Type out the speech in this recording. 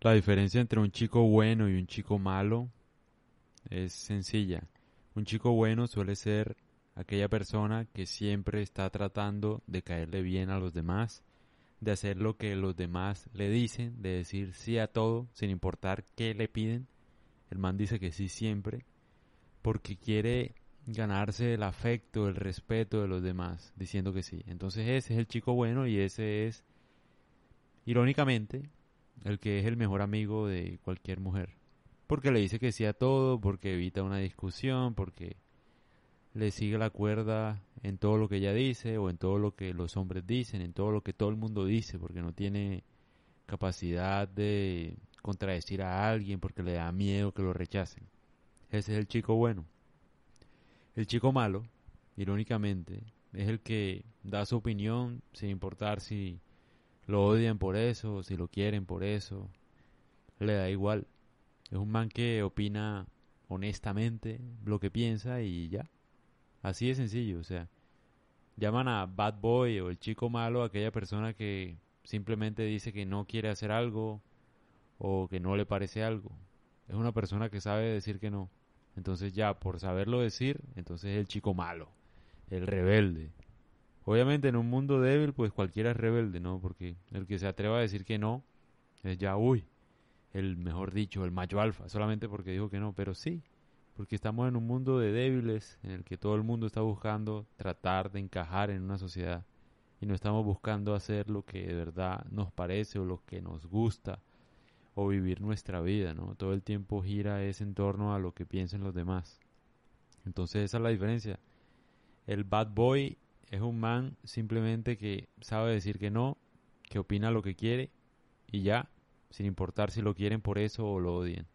La diferencia entre un chico bueno y un chico malo es sencilla. Un chico bueno suele ser aquella persona que siempre está tratando de caerle bien a los demás, de hacer lo que los demás le dicen, de decir sí a todo sin importar qué le piden. El man dice que sí siempre porque quiere ganarse el afecto, el respeto de los demás, diciendo que sí. Entonces ese es el chico bueno y ese es, irónicamente, el que es el mejor amigo de cualquier mujer. Porque le dice que sí a todo, porque evita una discusión, porque le sigue la cuerda en todo lo que ella dice o en todo lo que los hombres dicen, en todo lo que todo el mundo dice, porque no tiene capacidad de contradecir a alguien porque le da miedo que lo rechacen. Ese es el chico bueno. El chico malo, irónicamente, es el que da su opinión sin importar si lo odian por eso, si lo quieren por eso, le da igual. Es un man que opina honestamente lo que piensa y ya. Así de sencillo, o sea, llaman a bad boy o el chico malo a aquella persona que simplemente dice que no quiere hacer algo o que no le parece algo. Es una persona que sabe decir que no. Entonces ya, por saberlo decir, entonces es el chico malo, el rebelde. Obviamente en un mundo débil, pues cualquiera es rebelde, ¿no? Porque el que se atreva a decir que no es ya, uy, el mejor dicho, el macho alfa, solamente porque dijo que no, pero sí, porque estamos en un mundo de débiles en el que todo el mundo está buscando tratar de encajar en una sociedad y no estamos buscando hacer lo que de verdad nos parece o lo que nos gusta o vivir nuestra vida, ¿no? Todo el tiempo gira ese en torno a lo que piensen los demás. Entonces esa es la diferencia. El bad boy es un man simplemente que sabe decir que no, que opina lo que quiere y ya, sin importar si lo quieren por eso o lo odian.